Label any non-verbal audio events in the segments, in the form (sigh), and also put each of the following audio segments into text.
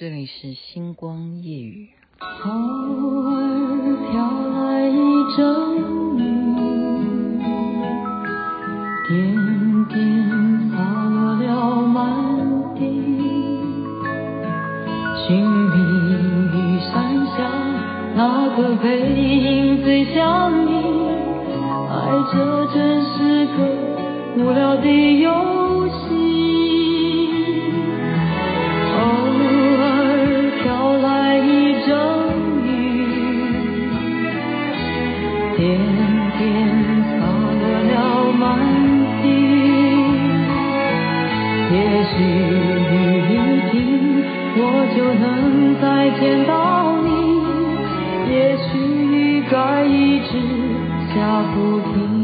这里是星光夜雨。偶尔飘来一阵雨，点点洒落了满地。寻觅雨伞下那个背影最像你，爱这真是个无聊的游戏。见到你，也许雨该一直下不停。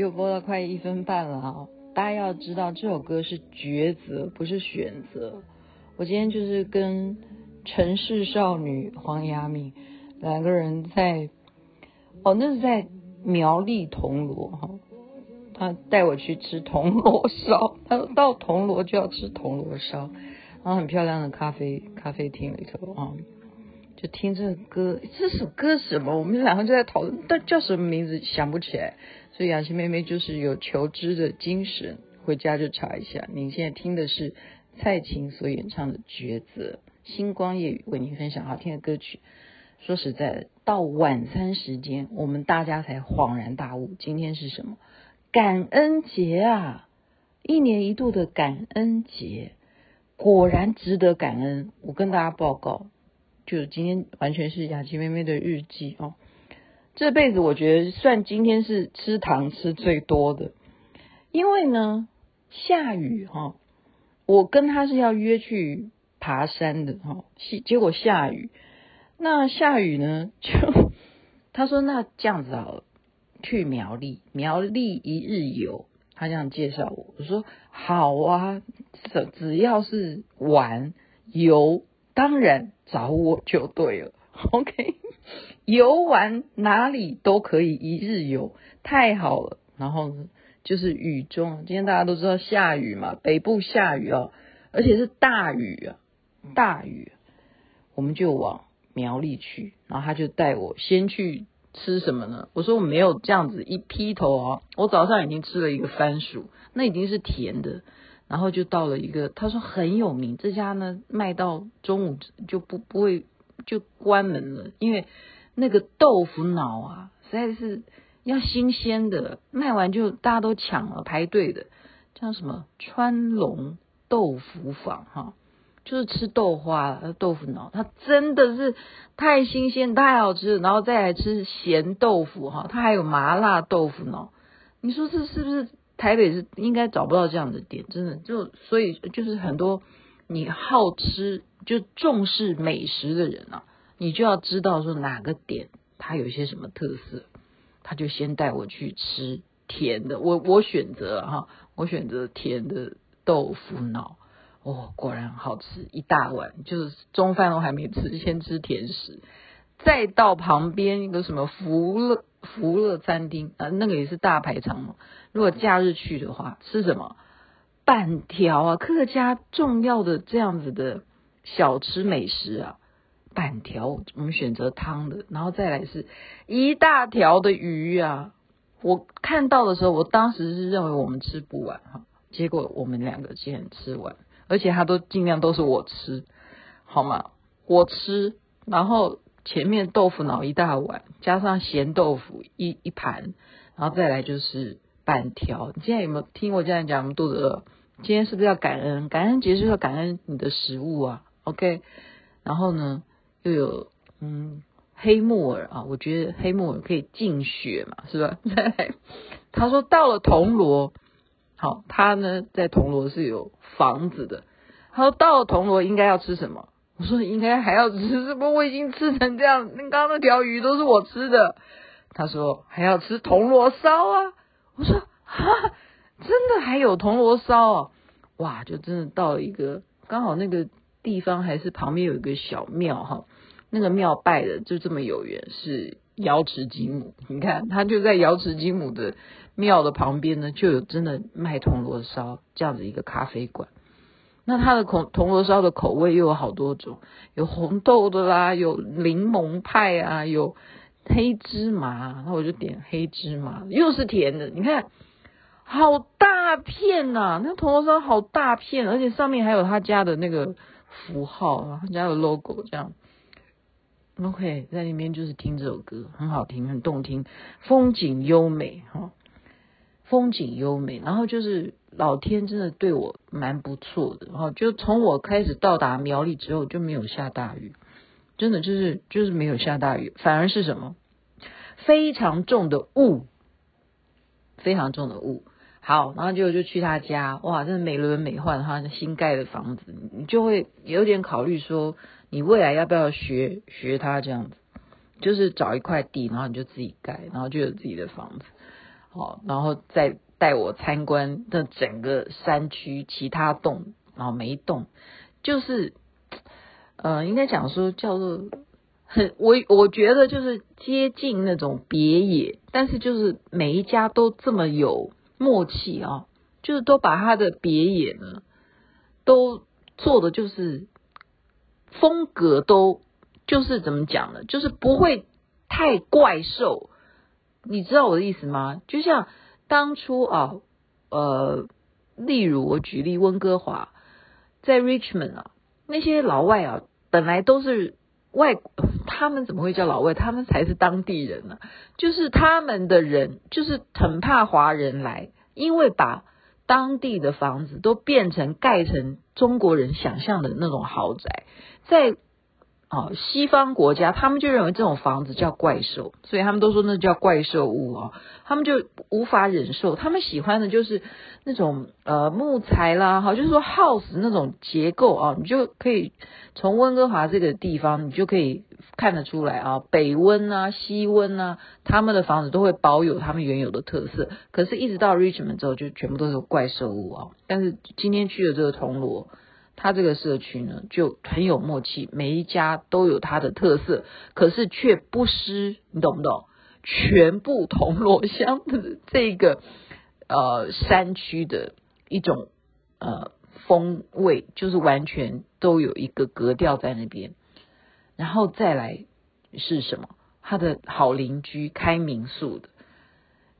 又播到快一分半了啊！大家要知道，这首歌是抉择，不是选择。我今天就是跟城市少女黄雅敏两个人在，哦，那是在苗栗铜锣哈，他带我去吃铜锣烧，他说到铜锣就要吃铜锣烧，然后很漂亮的咖啡咖啡厅里头啊，就听这个歌，这首歌什么？我们两个就在讨论，但叫什么名字想不起来。所以雅琪妹妹就是有求知的精神，回家就查一下。您现在听的是蔡琴所演唱的《抉择》，星光夜语为您分享好听的歌曲。说实在的，到晚餐时间，我们大家才恍然大悟，今天是什么？感恩节啊！一年一度的感恩节，果然值得感恩。我跟大家报告，就今天完全是雅琪妹妹的日记哦。这辈子我觉得算今天是吃糖吃最多的，因为呢下雨哈，我跟他是要约去爬山的哈，结果下雨，那下雨呢就他说那这样子好了，去苗栗苗栗一日游，他这样介绍我，我说好啊，只只要是玩游，当然找我就对了，(laughs) OK。游玩哪里都可以一日游，太好了。然后呢，就是雨中，今天大家都知道下雨嘛，北部下雨哦，而且是大雨啊，大雨。我们就往苗栗去，然后他就带我先去吃什么呢？我说我没有这样子一劈头啊，我早上已经吃了一个番薯，那已经是甜的，然后就到了一个他说很有名这家呢，卖到中午就不不会就关门了，因为。那个豆腐脑啊，实在是要新鲜的，卖完就大家都抢了排队的，叫什么川龙豆腐坊哈，就是吃豆花豆腐脑，它真的是太新鲜太好吃了，然后再来吃咸豆腐哈，它还有麻辣豆腐脑，你说这是不是台北是应该找不到这样的店？真的就所以就是很多你好吃就重视美食的人啊。你就要知道说哪个点它有些什么特色，他就先带我去吃甜的。我我选择哈，我选择甜的豆腐脑，哦，果然好吃，一大碗，就是中饭都还没吃，先吃甜食，再到旁边一个什么福乐福乐餐厅啊，那个也是大排场嘛。如果假日去的话，吃什么板条啊，客家重要的这样子的小吃美食啊。板条，我们选择汤的，然后再来是一大条的鱼啊！我看到的时候，我当时是认为我们吃不完哈，结果我们两个竟然吃完，而且他都尽量都是我吃，好吗？我吃，然后前面豆腐脑一大碗，加上咸豆腐一一盘，然后再来就是板条。你现在有没有听我这样讲？我们肚子饿，今天是不是要感恩？感恩节就是要感恩你的食物啊，OK？然后呢？又有嗯黑木耳啊，我觉得黑木耳可以净血嘛，是吧？再来，他说到了铜锣，好、他呢在铜锣是有房子的。他说到了铜锣应该要吃什么？我说应该还要吃什么？我已经吃成这样，那刚刚那条鱼都是我吃的。他说还要吃铜锣烧啊。我说哈，真的还有铜锣烧啊？哇，就真的到了一个刚好那个地方还是旁边有一个小庙哈，那个庙拜的就这么有缘，是瑶池金母。你看他就在瑶池金母的庙的旁边呢，就有真的卖铜锣烧这样子一个咖啡馆。那它的铜铜锣烧的口味又有好多种，有红豆的啦，有柠檬派啊，有黑芝麻，那我就点黑芝麻，又是甜的。你看，好大片呐、那铜锣烧好大片，而且上面还有他家的那个符号啊，他家的 logo 这样。OK，在里面就是听这首歌，很好听，很动听，风景优美哈，风景优美，然后就是。老天真的对我蛮不错的，然后就从我开始到达苗栗之后就没有下大雨，真的就是就是没有下大雨，反而是什么？非常重的雾，非常重的雾。好，然后就就去他家，哇，真的美轮美奂，他新盖的房子，你就会有点考虑说，你未来要不要学学他这样子，就是找一块地，然后你就自己盖，然后就有自己的房子，好，然后再。带我参观的整个山区，其他洞，然后每一栋，就是，呃，应该讲说叫做很我我觉得就是接近那种别野，但是就是每一家都这么有默契啊，就是都把他的别野呢，都做的就是风格都就是怎么讲呢，就是不会太怪兽，你知道我的意思吗？就像。当初啊，呃，例如我举例温哥华，在 Richmond 啊，那些老外啊，本来都是外，他们怎么会叫老外？他们才是当地人呢、啊。就是他们的人，就是很怕华人来，因为把当地的房子都变成盖成中国人想象的那种豪宅，在。哦，西方国家他们就认为这种房子叫怪兽，所以他们都说那叫怪兽屋哦，他们就无法忍受。他们喜欢的就是那种呃木材啦，哈，就是说 house 那种结构啊，你就可以从温哥华这个地方，你就可以看得出来啊，北温啊、西温啊，他们的房子都会保有他们原有的特色。可是，一直到 Richmond 之后，就全部都是怪兽屋啊。但是今天去的这个铜锣。他这个社区呢，就很有默契，每一家都有它的特色，可是却不失，你懂不懂？全部铜锣乡的这个呃山区的一种呃风味，就是完全都有一个格调在那边。然后再来是什么？他的好邻居开民宿的，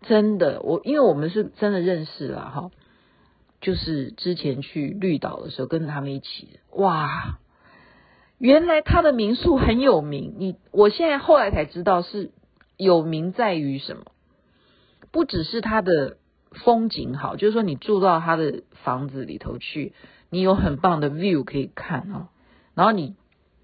真的，我因为我们是真的认识了哈。就是之前去绿岛的时候，跟着他们一起，哇，原来他的民宿很有名。你我现在后来才知道，是有名在于什么？不只是他的风景好，就是说你住到他的房子里头去，你有很棒的 view 可以看哦。然后你，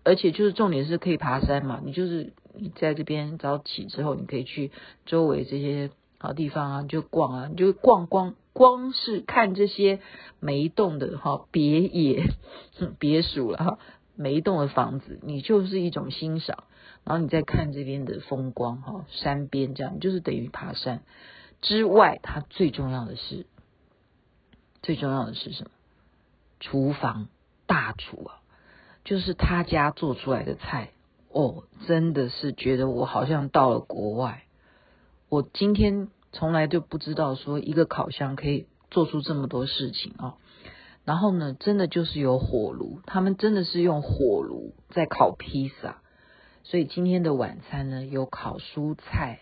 而且就是重点是可以爬山嘛。你就是你在这边早起之后，你可以去周围这些好地方啊，就逛啊，你就逛逛。光是看这些每一栋的哈别野 (laughs) 别墅了哈，每一栋的房子，你就是一种欣赏，然后你再看这边的风光哈，山边这样，就是等于爬山之外，它最重要的是，最重要的是什么？厨房大厨啊，就是他家做出来的菜哦，真的是觉得我好像到了国外，我今天。从来就不知道说一个烤箱可以做出这么多事情啊！然后呢，真的就是有火炉，他们真的是用火炉在烤披萨。所以今天的晚餐呢，有烤蔬菜，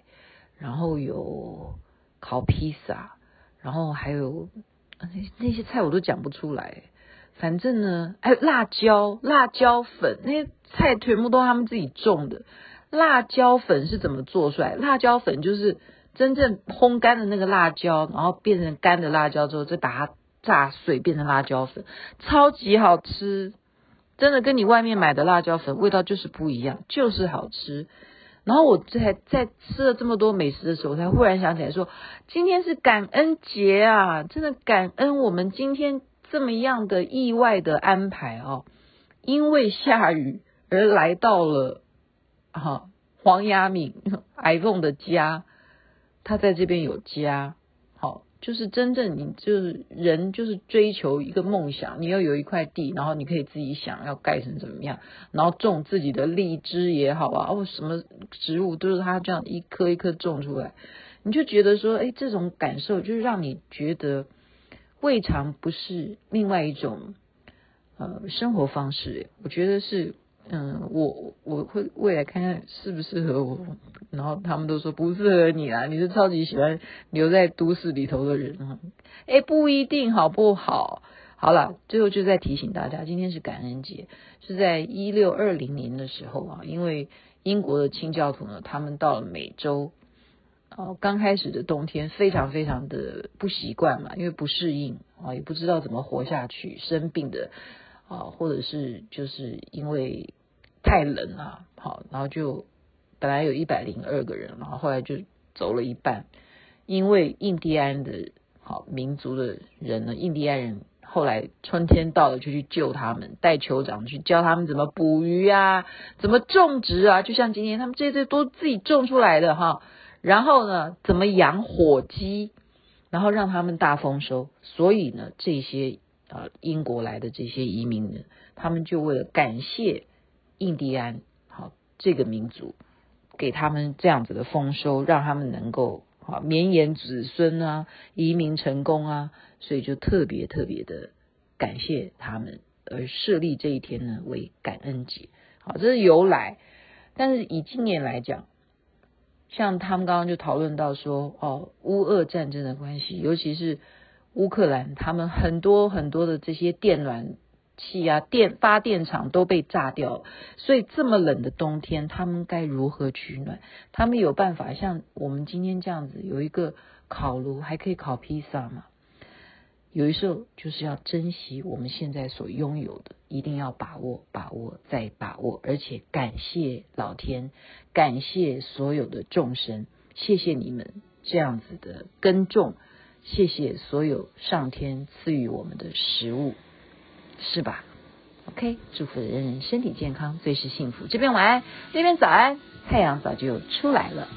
然后有烤披萨，然后还有那那些菜我都讲不出来。反正呢，还有辣椒、辣椒粉，那些菜全部都他们自己种的。辣椒粉是怎么做出来？辣椒粉就是。真正烘干的那个辣椒，然后变成干的辣椒之后，再把它炸碎变成辣椒粉，超级好吃。真的跟你外面买的辣椒粉味道就是不一样，就是好吃。然后我在在吃了这么多美食的时候，我才忽然想起来说，今天是感恩节啊！真的感恩我们今天这么样的意外的安排哦。因为下雨而来到了哈黄雅敏 iPhone 的家，他在这边有家，好，就是真正你就是人就是追求一个梦想，你要有一块地，然后你可以自己想要盖成怎么样，然后种自己的荔枝也好啊，哦什么植物都是他这样一颗一颗种出来，你就觉得说，哎，这种感受就是让你觉得。未尝不是另外一种呃生活方式，我觉得是嗯，我我会未来看看适不适合我，然后他们都说不适合你啊，你是超级喜欢留在都市里头的人啊，哎，不一定好不好？好了，最后就再提醒大家，今天是感恩节，是在一六二零年的时候啊，因为英国的清教徒呢，他们到了美洲。哦，刚开始的冬天非常非常的不习惯嘛，因为不适应啊，也不知道怎么活下去，生病的啊，或者是就是因为太冷了，好，然后就本来有一百零二个人，然后后来就走了一半，因为印第安的好民族的人呢，印第安人后来春天到了就去救他们，带酋长去教他们怎么捕鱼啊，怎么种植啊，就像今天他们这些都自己种出来的哈。然后呢，怎么养火鸡，然后让他们大丰收。所以呢，这些啊英国来的这些移民呢，他们就为了感谢印第安好这个民族，给他们这样子的丰收，让他们能够啊绵延子孙啊，移民成功啊，所以就特别特别的感谢他们，而设立这一天呢为感恩节。好，这是由来。但是以今年来讲，像他们刚刚就讨论到说，哦，乌俄战争的关系，尤其是乌克兰，他们很多很多的这些电暖器啊、电发电厂都被炸掉，所以这么冷的冬天，他们该如何取暖？他们有办法像我们今天这样子有一个烤炉，还可以烤披萨吗？有一时候就是要珍惜我们现在所拥有的，一定要把握、把握再把握，而且感谢老天，感谢所有的众生，谢谢你们这样子的耕种，谢谢所有上天赐予我们的食物，是吧？OK，祝福人人身体健康，最是幸福。这边晚安，那边早安，太阳早就出来了。